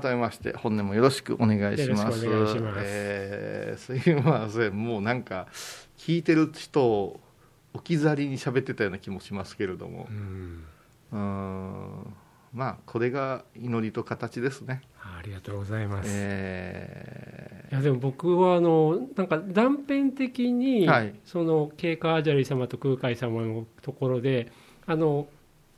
改めまして本年もよろしくお願いします。えーすいません。もうなんか聞いてる人を置き去りに喋ってたような気もしますけれども。う、ん。うーん。まあこれが祈りと形ですね。ありがとうございます、えいやでも僕はあのなんか断片的に、はい。そのケイカアジャリ様と空海様のところであの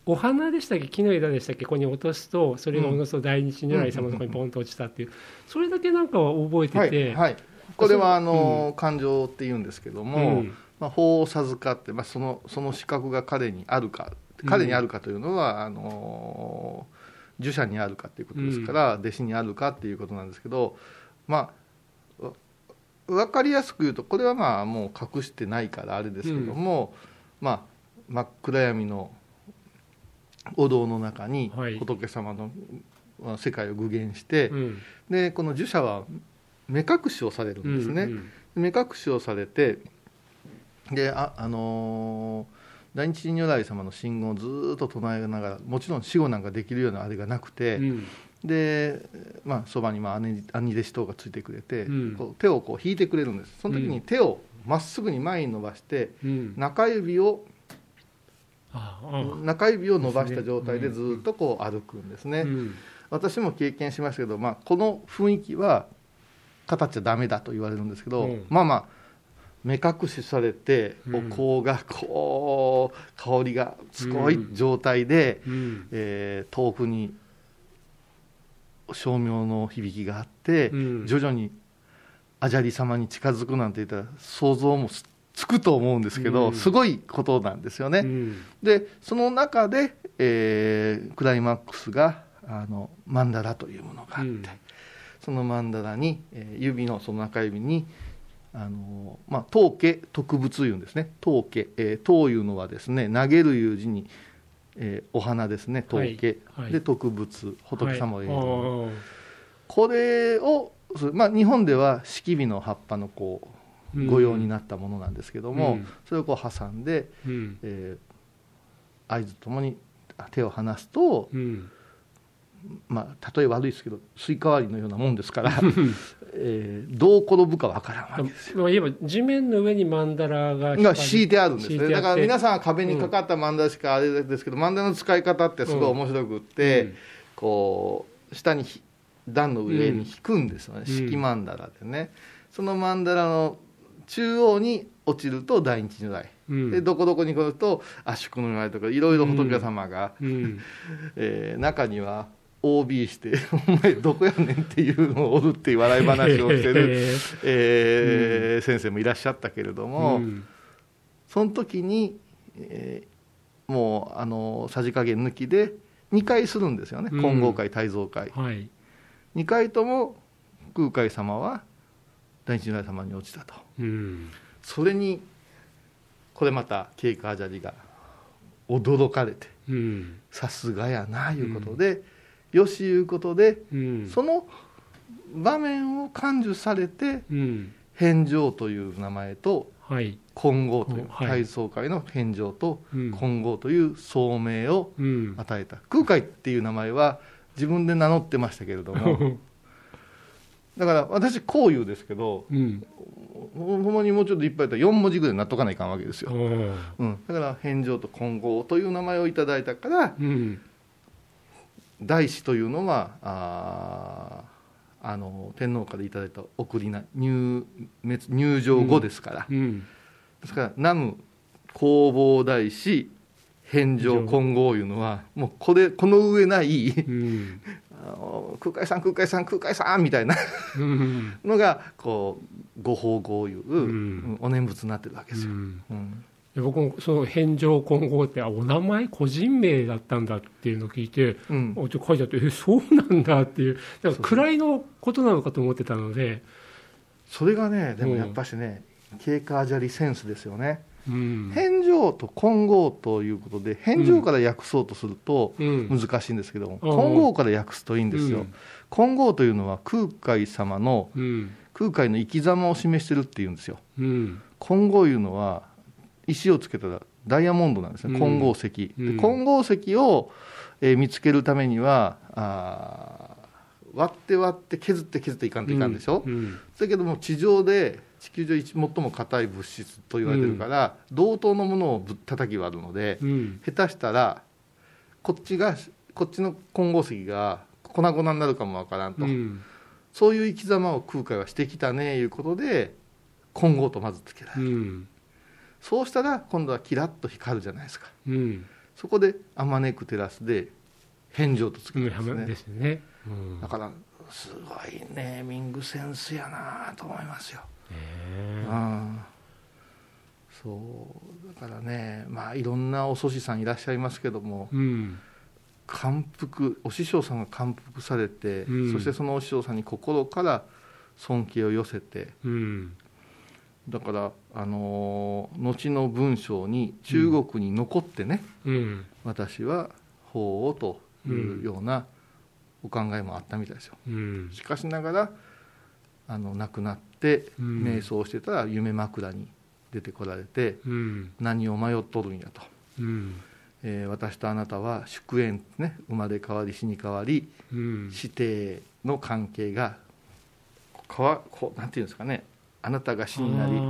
お花でしたっけ木の枝でしたっけここに落とすとそれがおのずと大日如来様のところにポンと落ちたっていう、それだけなんかは覚えてーはて、いはい、これはあの、う感情って言うんですけどうも、ん。まあ、法を授かって、まあ、そのその資格が彼にあるか彼にあるかというのは、あの儒者にあるかということですから、弟子にあるかっていうことなんですけどまあわ分かりやすく言うとこれはまあもう隠してないからあれですけども、まあ真っ暗闇のお堂の中にはい。仏様のまあ世界を具現して、うん。でこの儒者は目隠しをされるんですね。うん目隠しをされてであ、あのー大日如来様の信号をずーっと唱えながらもちろん死後なんかできるようなあれがなくて、うん。で、まあ、そばにまあ兄兄弟子等がついてくれて、うん。こう手をこう引いてくれるんです。その時に手をまっすぐに前に伸ばしてうん。中指を中指を伸ばした状態でずーっとこう歩くんですね。うん。私も経験しましたけど、まあ、この雰囲気は語っちゃダメだと言われるんですけど、うん。まあまあ目隠しされてうん。お香がこう香りがすごい状態で、うん。えー遠くに照明の響きがあって、うん。徐々にアジャリ様に近づくなんて言ったら想像もつつくと思うんですけど、うん。すごいことなんですよね。うん。でその中で、えークライマックスがあのマンダラというものがあって、うん。そのマンダラに、えー指のその中指にあの、まあ、当家特物言うんですね。当家、えー、当いうのはですね投げるいう字に、えーお花ですね当家、はい。で特物仏様を入れる、はいこれを、まあ、日本では樒の葉っぱのこう御用になったものなんですけども、うん。それをこう挟んで、うん。えー合図ともに手を離すと、うん。まあ、例え悪いですけどスイカ割りのようなもんですから、えーどう転ぶかわからんわけですよ。まあ、言えば地面の上にマンダラがが敷いてあるんですね。だから皆さんは壁にかかったマンダラしかあれですけど、マンダラの使い方ってすごい面白くって、うん。こう下にひ段の上に引くんですよね、うん。敷マンダラでね。そのマンダラの中央に落ちると大日如来、うん。でどこどこに来ると圧縮の如来とかいろいろ仏様が、うん。えー中には OB して「お前どこやねん」っていうのをおるっていう笑い話をしてる、えー。先生もいらっしゃったけれども、うん。その時に、えーもうあのさじ加減抜きで2回するんですよね、うん。金剛会大蔵会。はい。2回とも空海様は大日如来様に落ちたと。うん。それにこれまたケイカアジャリが驚かれてうん。さすがやないうことで、よしいうことでうん。その場面を感受されてうん。返上という名前とはい。金剛というはい。大宗会の返上とうん。金剛という総名をうん。与えた。空海っていう名前は自分で名乗ってましたけれども だから私こう言うですけどうん。ほんまにもうちょっといっぱいやったら4文字ぐらいになっとかないかんわけですよ、うん、だから返上と金剛という名前をいただいたからうん大師というのはあーあの天皇からいただいた送りな入滅入場後ですから、うん。ですから南無弘法大師返上金剛いうのはもうこれこの上ない空海さん空海さん空海さんみたいな。うん。のがこうご法号いう、ん。うんお念仏になってるわけですよ。うん。うん。で僕もその返上金剛ってあお名前個人名だったんだっていうのを聞いてうん。あちょ書いてあってえそうなんだっていう。だから位のことなのかと思ってたので。それがねでもうん。やっぱしね経過砂利センスですよね。うん。返上と金剛ということで返上から訳そうとするとうん。難しいんですけども、うん。金剛から訳すといいんですよ。うん。金剛というのは空海様のうん。空海の生き様を示してるっていうんですよ。うん。金剛いうのは石をつけたらダイヤモンドなんですね、うん。金剛石、でうん。金剛石を、えー見つけるためにはあー割って割って削って削っていかんといかんでしょ、うんだけども地上で地球上一最も硬い物質と言われてるから、同等のものをぶ叩き割るので、うん。下手したらこっちがこっちの混合石が粉々になるかもわからんと、うん。そういう生き様を空海はしてきたねいうことで混合とまずつけられる、うん。そうしたら今度はキラッと光るじゃないですか。うん。そこであまねく照らすで返上とつけうんるんですね、ですね。うんだからすごいネーミングセンスやなと思いますよ、ねうん。そうだからねまあいろんなお祖師さんいらっしゃいますけどもうん。感服お師匠さんが感服されて、うん。そしてそのお師匠さんに心から尊敬を寄せてうん。だから、あのー後の文章に中国に残ってね、うん。私は法をというようなお考えもあったみたいですよ。うん。しかしながらあの亡くなってうん。瞑想してたら夢枕に出てこられてうん。何を迷っとるんやと、うん。えー私とあなたは祝縁ね生まれ変わり死に変わりうん。師弟の関係がかわこうなんていうんですかね。あなたが死になりあ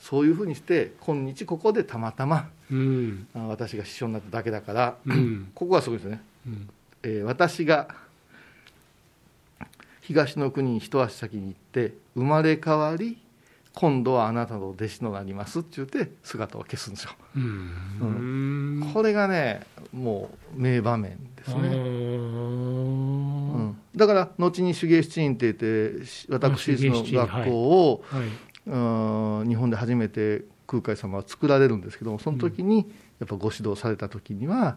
そういうふうにして今日ここでたまたまーうん。あ私が師匠になっただけだから、うん。ここがすごいですね、うん。えー私が東の国に一足先に行って生まれ変わり今度はあなたの弟子となりますって言って姿を消すんですよ、うん。これがねもう名場面ですね、うん、だから後に手芸七院って言ってし私立の学校を、はい。うん日本で初めて空海様は作られるんですけどもその時にやっぱご指導された時には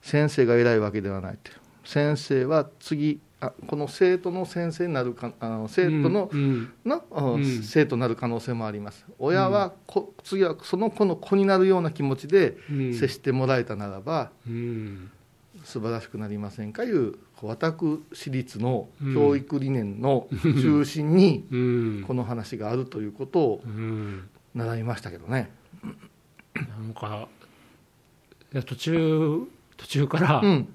先生が偉いわけではないって先生は次あこの生徒の先生になるかあの生徒の,、うんのうんうん。生徒になる可能性もあります。親はこ次はその子の子になるような気持ちでうん。接してもらえたならばうん素晴らしくなりませんかいう私立の教育理念の中心に うん。この話があるということをうん。習いましたけどね。なんかいや途中途中から、うん。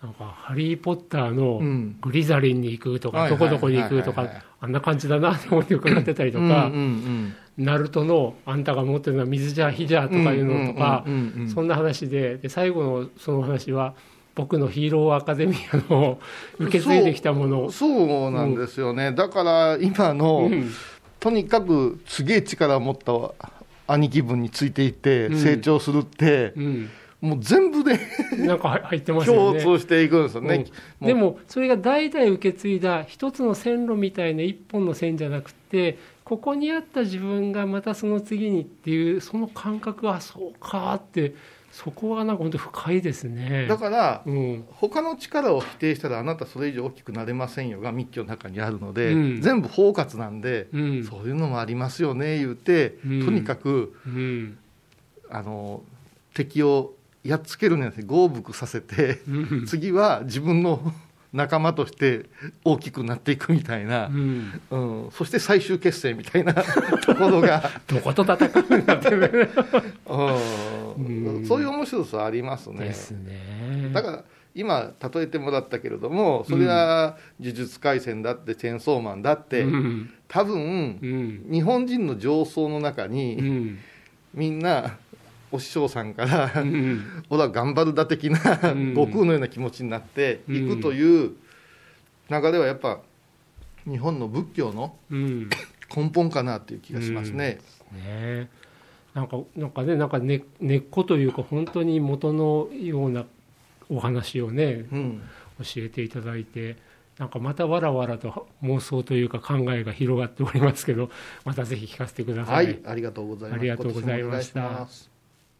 なんか「ハリー・ポッター」のうん。グリザリンに行くとか、はいどこどこに行くとか、あんな感じだなと思って伺ってたりとうんか、うんナルトのあんたが持ってるのは水じゃ火じゃとかいうのとか、そんな話でで最後のその話は僕のヒーローアカデミアの受け継いできたもの。そうなんですよね、だから今の、うん。とにかくすげえ力を持った兄貴分についていってうん。成長するって、うん、もう全部で なんか入ってますよ共ね。通していくんですよね、うん。でもそれが代々受け継いだ一つの線路みたいな一本の線じゃなくてここにあった自分がまたその次にっていうその感覚はそうかってそこはなんか本当深いですね。だからうん。他の力を否定したらあなたそれ以上大きくなれませんよが密教の中にあるので、うん。全部包括なんで、うん。そういうのもありますよね言うて、うん。とにかくうん。あの敵をやっつけるんじゃなくて豪服させて、うん。次は自分の仲間として大きくなっていくみたいな。う、ん。うん。そして最終決戦みたいな ところが、どこと戦うんだってねうんうん。そういう面白さありますね。ですね。だから今例えてもらったけれどもそれは呪術廻戦だってチェーンソーマンだって、うん。多分うん。日本人の上層の中うにん。みんなお師匠さんからうん。俺は頑張るだ的なうん。悟空のような気持ちになっていくという流れはやっぱ日本の仏教のうん。根本かなっていう気がしますね。ねなんかなんかねなんか根根っこというか本当に元のようなお話をねうん。教えていただいてなんかまたわらわらと妄想というか考えが広がっておりますけどまたぜひ聞かせてくださ。はいい、ありがとうござい。ありがとうございました